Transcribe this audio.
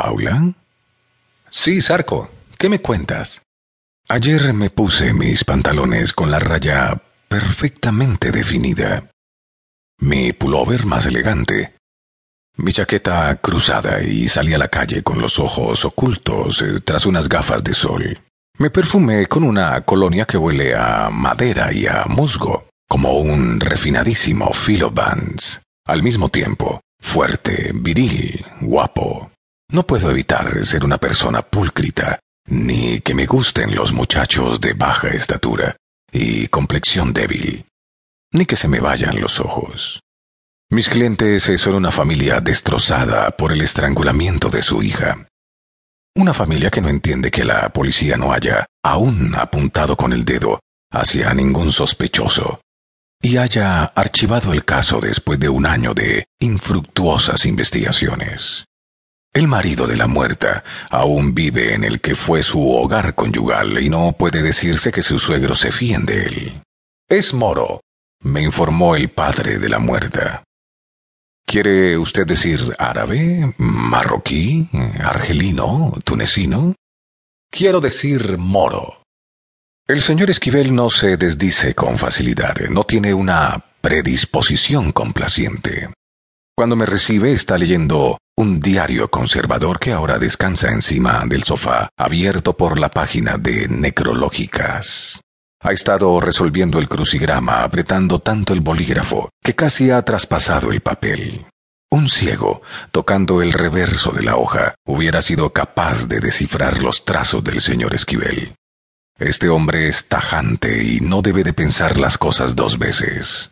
¿Paula? Sí, Sarco. ¿Qué me cuentas? Ayer me puse mis pantalones con la raya perfectamente definida. Mi pullover más elegante. Mi chaqueta cruzada y salí a la calle con los ojos ocultos eh, tras unas gafas de sol. Me perfumé con una colonia que huele a madera y a musgo, como un refinadísimo Philo Vance. Al mismo tiempo, fuerte, viril, guapo. No puedo evitar ser una persona pulcrita, ni que me gusten los muchachos de baja estatura y complexión débil, ni que se me vayan los ojos. Mis clientes son una familia destrozada por el estrangulamiento de su hija. Una familia que no entiende que la policía no haya aún apuntado con el dedo hacia ningún sospechoso y haya archivado el caso después de un año de infructuosas investigaciones. El marido de la muerta aún vive en el que fue su hogar conyugal y no puede decirse que sus suegros se fíen de él. Es moro, me informó el padre de la muerta. ¿Quiere usted decir árabe, marroquí, argelino, tunecino? Quiero decir moro. El señor Esquivel no se desdice con facilidad, no tiene una predisposición complaciente. Cuando me recibe está leyendo un diario conservador que ahora descansa encima del sofá, abierto por la página de necrológicas. Ha estado resolviendo el crucigrama, apretando tanto el bolígrafo, que casi ha traspasado el papel. Un ciego, tocando el reverso de la hoja, hubiera sido capaz de descifrar los trazos del señor Esquivel. Este hombre es tajante y no debe de pensar las cosas dos veces.